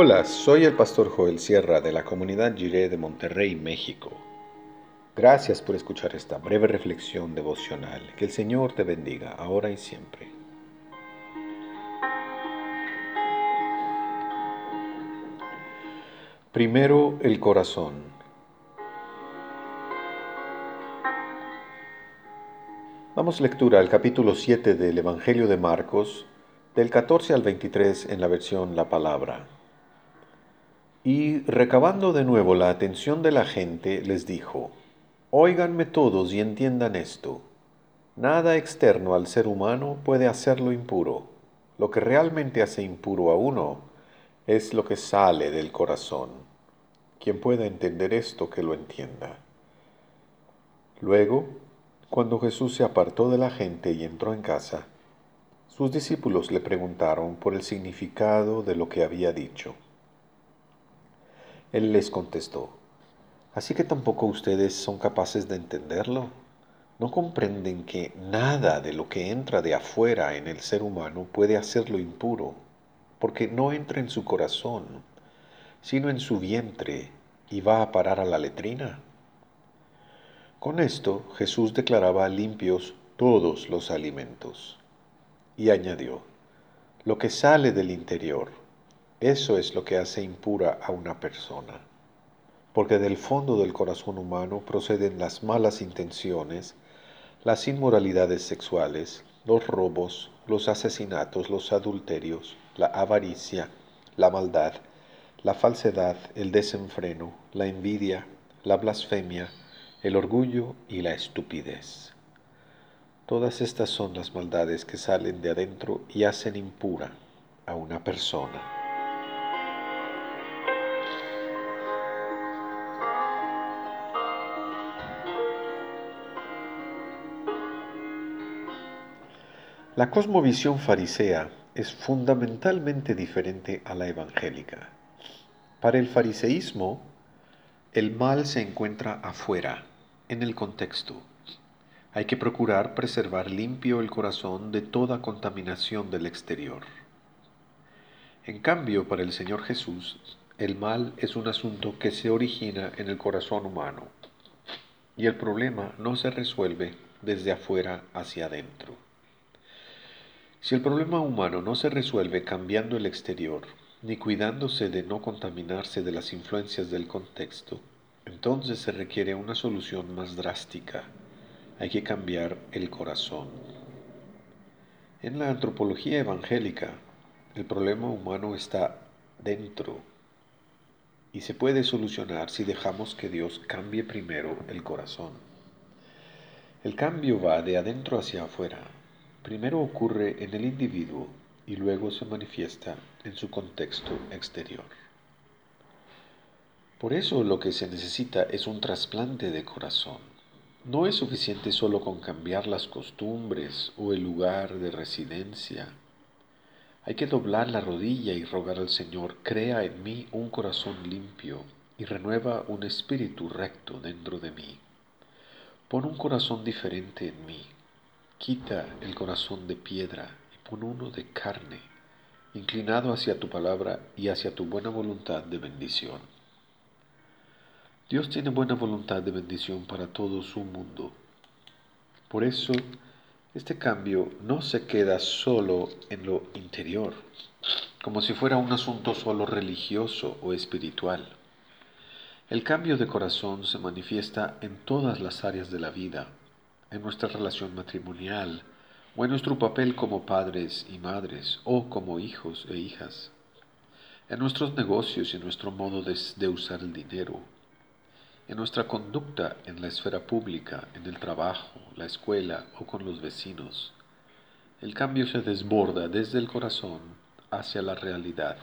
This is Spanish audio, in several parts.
Hola, soy el pastor Joel Sierra de la comunidad Jiré de Monterrey, México. Gracias por escuchar esta breve reflexión devocional. Que el Señor te bendiga ahora y siempre. Primero el corazón. Damos lectura al capítulo 7 del Evangelio de Marcos, del 14 al 23 en la versión La Palabra. Y recabando de nuevo la atención de la gente, les dijo, Óiganme todos y entiendan esto. Nada externo al ser humano puede hacerlo impuro. Lo que realmente hace impuro a uno es lo que sale del corazón. Quien pueda entender esto, que lo entienda. Luego, cuando Jesús se apartó de la gente y entró en casa, sus discípulos le preguntaron por el significado de lo que había dicho. Él les contestó, ¿así que tampoco ustedes son capaces de entenderlo? ¿No comprenden que nada de lo que entra de afuera en el ser humano puede hacerlo impuro? porque no entra en su corazón, sino en su vientre y va a parar a la letrina. Con esto Jesús declaraba limpios todos los alimentos y añadió, lo que sale del interior, eso es lo que hace impura a una persona, porque del fondo del corazón humano proceden las malas intenciones, las inmoralidades sexuales, los robos, los asesinatos, los adulterios, la avaricia, la maldad, la falsedad, el desenfreno, la envidia, la blasfemia, el orgullo y la estupidez. Todas estas son las maldades que salen de adentro y hacen impura a una persona. La cosmovisión farisea es fundamentalmente diferente a la evangélica. Para el fariseísmo, el mal se encuentra afuera, en el contexto. Hay que procurar preservar limpio el corazón de toda contaminación del exterior. En cambio, para el Señor Jesús, el mal es un asunto que se origina en el corazón humano y el problema no se resuelve desde afuera hacia adentro. Si el problema humano no se resuelve cambiando el exterior, ni cuidándose de no contaminarse de las influencias del contexto, entonces se requiere una solución más drástica. Hay que cambiar el corazón. En la antropología evangélica, el problema humano está dentro y se puede solucionar si dejamos que Dios cambie primero el corazón. El cambio va de adentro hacia afuera, primero ocurre en el individuo y luego se manifiesta en su contexto exterior. Por eso lo que se necesita es un trasplante de corazón. No es suficiente solo con cambiar las costumbres o el lugar de residencia. Hay que doblar la rodilla y rogar al Señor, crea en mí un corazón limpio y renueva un espíritu recto dentro de mí. Pon un corazón diferente en mí, Quita el corazón de piedra y pon uno de carne, inclinado hacia tu palabra y hacia tu buena voluntad de bendición. Dios tiene buena voluntad de bendición para todo su mundo. Por eso, este cambio no se queda solo en lo interior, como si fuera un asunto solo religioso o espiritual. El cambio de corazón se manifiesta en todas las áreas de la vida en nuestra relación matrimonial o en nuestro papel como padres y madres o como hijos e hijas, en nuestros negocios y en nuestro modo de, de usar el dinero, en nuestra conducta en la esfera pública, en el trabajo, la escuela o con los vecinos. El cambio se desborda desde el corazón hacia la realidad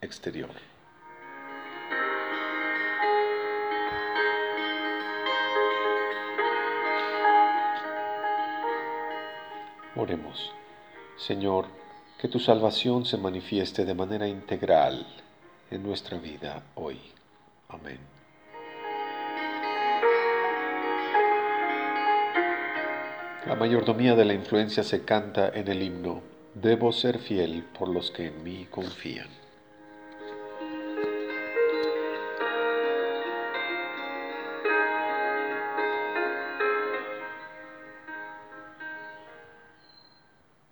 exterior. Señor, que tu salvación se manifieste de manera integral en nuestra vida hoy. Amén. La mayordomía de la influencia se canta en el himno, Debo ser fiel por los que en mí confían.